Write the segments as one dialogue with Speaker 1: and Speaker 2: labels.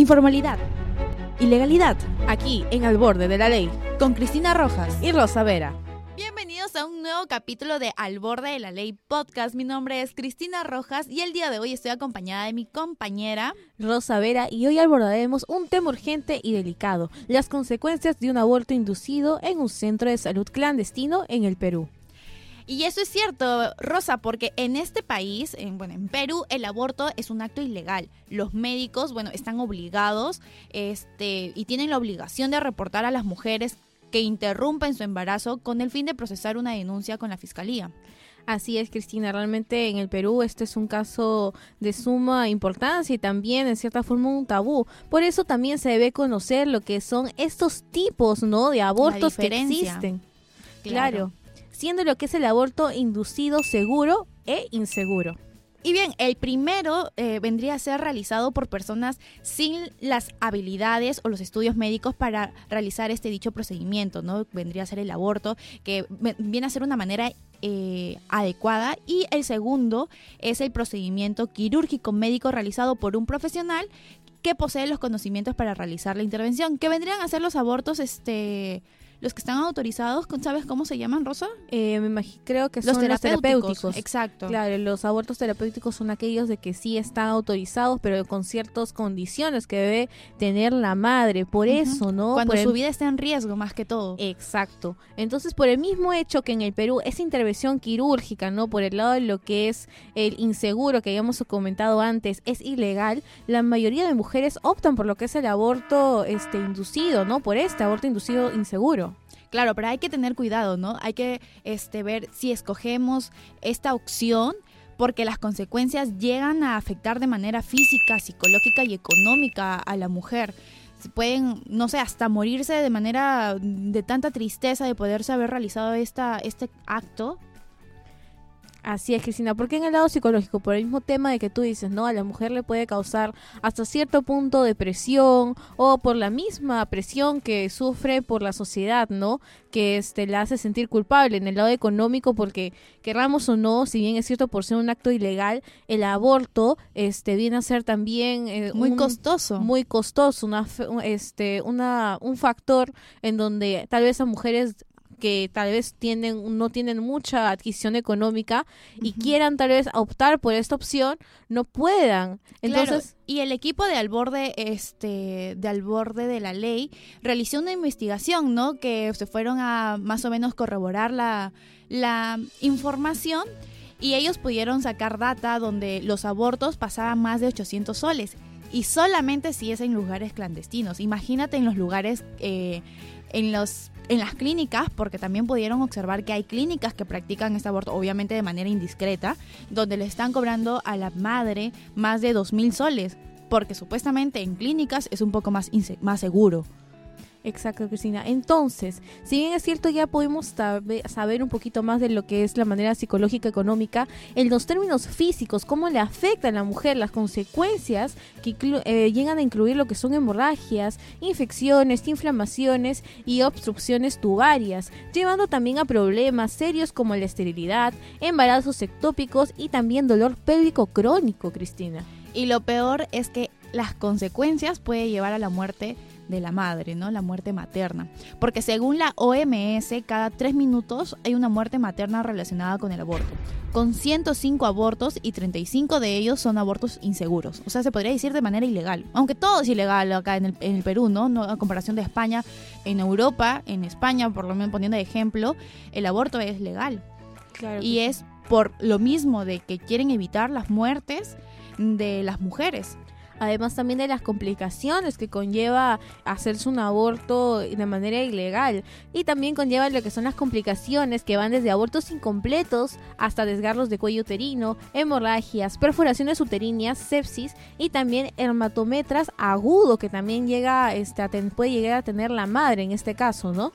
Speaker 1: informalidad,
Speaker 2: ilegalidad,
Speaker 1: aquí en Al Borde de la Ley,
Speaker 2: con Cristina Rojas
Speaker 1: y Rosa Vera.
Speaker 2: Bienvenidos a un nuevo capítulo de Al Borde de la Ley Podcast. Mi nombre es Cristina Rojas y el día de hoy estoy acompañada de mi compañera
Speaker 1: Rosa Vera y hoy abordaremos un tema urgente y delicado, las consecuencias de un aborto inducido en un centro de salud clandestino en el Perú.
Speaker 2: Y eso es cierto, Rosa, porque en este país, en, bueno, en Perú, el aborto es un acto ilegal. Los médicos, bueno, están obligados este, y tienen la obligación de reportar a las mujeres que interrumpen su embarazo con el fin de procesar una denuncia con la fiscalía.
Speaker 1: Así es, Cristina. Realmente en el Perú este es un caso de suma importancia y también en cierta forma un tabú. Por eso también se debe conocer lo que son estos tipos, ¿no? De abortos que existen.
Speaker 2: claro
Speaker 1: siendo lo que es el aborto inducido seguro e inseguro.
Speaker 2: Y bien, el primero eh, vendría a ser realizado por personas sin las habilidades o los estudios médicos para realizar este dicho procedimiento, ¿no? Vendría a ser el aborto, que viene a ser una manera eh, adecuada. Y el segundo es el procedimiento quirúrgico médico realizado por un profesional que posee los conocimientos para realizar la intervención, que vendrían a ser los abortos, este los que están autorizados, ¿sabes cómo se llaman, Rosa?
Speaker 1: Eh, me creo que son los terapéuticos.
Speaker 2: Exacto.
Speaker 1: Claro, los abortos terapéuticos son aquellos de que sí están autorizados, pero con ciertas condiciones que debe tener la madre. Por eso, ¿no?
Speaker 2: Cuando su vida está en riesgo, más que todo.
Speaker 1: Exacto. Entonces, por el mismo hecho que en el Perú esa intervención quirúrgica, ¿no? Por el lado de lo que es el inseguro que habíamos comentado antes, es ilegal, la mayoría de mujeres optan por lo que es el aborto este inducido, ¿no? Por este aborto inducido inseguro.
Speaker 2: Claro, pero hay que tener cuidado, ¿no? Hay que este, ver si escogemos esta opción porque las consecuencias llegan a afectar de manera física, psicológica y económica a la mujer. Pueden, no sé, hasta morirse de manera de tanta tristeza de poderse haber realizado esta, este acto
Speaker 1: Así es, Cristina, porque en el lado psicológico, por el mismo tema de que tú dices, ¿no? A la mujer le puede causar hasta cierto punto depresión o por la misma presión que sufre por la sociedad, ¿no? Que este, la hace sentir culpable en el lado económico porque, querramos o no, si bien es cierto por ser un acto ilegal, el aborto este, viene a ser también...
Speaker 2: Eh, muy costoso.
Speaker 1: Muy costoso, una, este, una, un factor en donde tal vez a mujeres que tal vez tienen, no tienen mucha adquisición económica y quieran tal vez optar por esta opción, no puedan. Entonces,
Speaker 2: y el equipo de Alborde, este, de Alborde de la Ley, realizó una investigación, ¿no? Que se fueron a más o menos corroborar la, la información y ellos pudieron sacar data donde los abortos pasaban más de 800 soles y solamente si es en lugares clandestinos. Imagínate en los lugares, eh, en los en las clínicas, porque también pudieron observar que hay clínicas que practican este aborto, obviamente de manera indiscreta, donde le están cobrando a la madre más de dos mil soles, porque supuestamente en clínicas es un poco más, más seguro.
Speaker 1: Exacto, Cristina. Entonces, si bien es cierto, ya podemos saber un poquito más de lo que es la manera psicológica económica, en los términos físicos, cómo le afecta a la mujer, las consecuencias que eh, llegan a incluir lo que son hemorragias, infecciones, inflamaciones y obstrucciones tubarias, llevando también a problemas serios como la esterilidad, embarazos ectópicos y también dolor pélvico crónico, Cristina.
Speaker 2: Y lo peor es que las consecuencias puede llevar a la muerte de la madre, ¿no? La muerte materna. Porque según la OMS, cada tres minutos hay una muerte materna relacionada con el aborto. Con 105 abortos y 35 de ellos son abortos inseguros. O sea, se podría decir de manera ilegal. Aunque todo es ilegal acá en el, Perú, ¿no? ¿no? A comparación de España, en Europa, en España, por lo menos poniendo de ejemplo, el aborto es legal. y es por lo mismo de que quieren evitar las muertes de las mujeres
Speaker 1: además también de las complicaciones que conlleva hacerse un aborto de manera ilegal y también conlleva lo que son las complicaciones que van desde abortos incompletos hasta desgarros de cuello uterino, hemorragias, perforaciones uterinas, sepsis y también hermatometras agudo que también llega este, puede llegar a tener la madre en este caso, ¿no?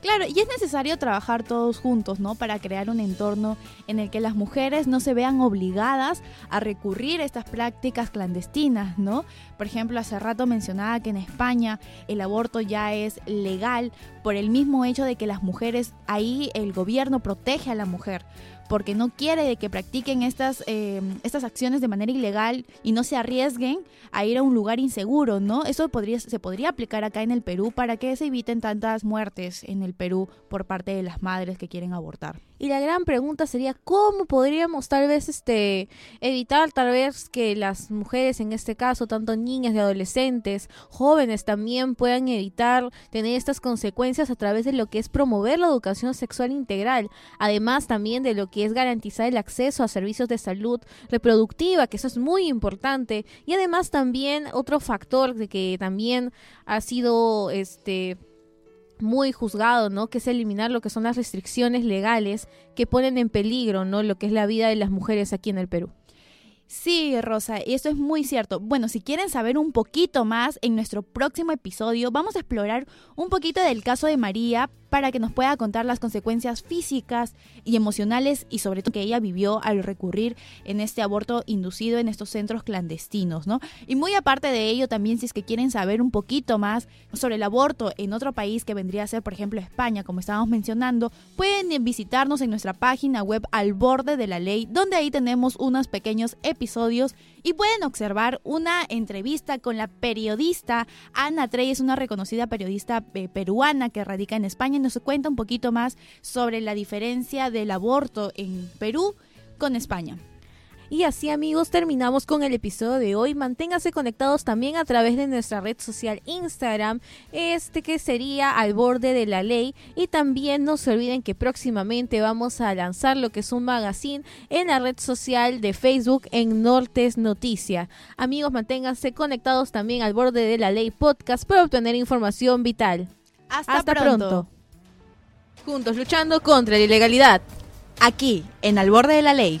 Speaker 2: Claro, y es necesario trabajar todos juntos, ¿no? Para crear un entorno en el que las mujeres no se vean obligadas a recurrir a estas prácticas clandestinas, por ejemplo, hace rato mencionaba que en España el aborto ya es legal por el mismo hecho de que las mujeres, ahí el gobierno protege a la mujer porque no quiere que practiquen estas, eh, estas acciones de manera ilegal y no se arriesguen a ir a un lugar inseguro, ¿no? Eso se podría aplicar acá en el Perú para que se eviten tantas muertes en el Perú por parte de las madres que quieren abortar.
Speaker 1: Y la gran pregunta sería cómo podríamos tal vez este evitar tal vez que las mujeres en este caso, tanto niñas y adolescentes, jóvenes también puedan evitar tener estas consecuencias a través de lo que es promover la educación sexual integral, además también de lo que es garantizar el acceso a servicios de salud reproductiva, que eso es muy importante, y además también otro factor de que también ha sido este muy juzgado, ¿no? Que es eliminar lo que son las restricciones legales que ponen en peligro, ¿no? Lo que es la vida de las mujeres aquí en el Perú.
Speaker 2: Sí, Rosa, y eso es muy cierto. Bueno, si quieren saber un poquito más, en nuestro próximo episodio vamos a explorar un poquito del caso de María para que nos pueda contar las consecuencias físicas y emocionales y sobre todo que ella vivió al recurrir en este aborto inducido en estos centros clandestinos, ¿no? Y muy aparte de ello, también si es que quieren saber un poquito más sobre el aborto en otro país que vendría a ser, por ejemplo, España, como estábamos mencionando, pueden visitarnos en nuestra página web al borde de la ley, donde ahí tenemos unos pequeños episodios y pueden observar una entrevista con la periodista Ana Trey, es una reconocida periodista eh, peruana que radica en España nos cuenta un poquito más sobre la diferencia del aborto en Perú con España.
Speaker 1: Y así amigos terminamos con el episodio de hoy. Manténganse conectados también a través de nuestra red social Instagram, este que sería al borde de la ley. Y también no se olviden que próximamente vamos a lanzar lo que es un magazine en la red social de Facebook en Nortes Noticia. Amigos, manténganse conectados también al borde de la ley podcast para obtener información vital.
Speaker 2: Hasta, pronto.
Speaker 1: Juntos luchando contra la ilegalidad.
Speaker 2: Aquí, en Al borde de la ley.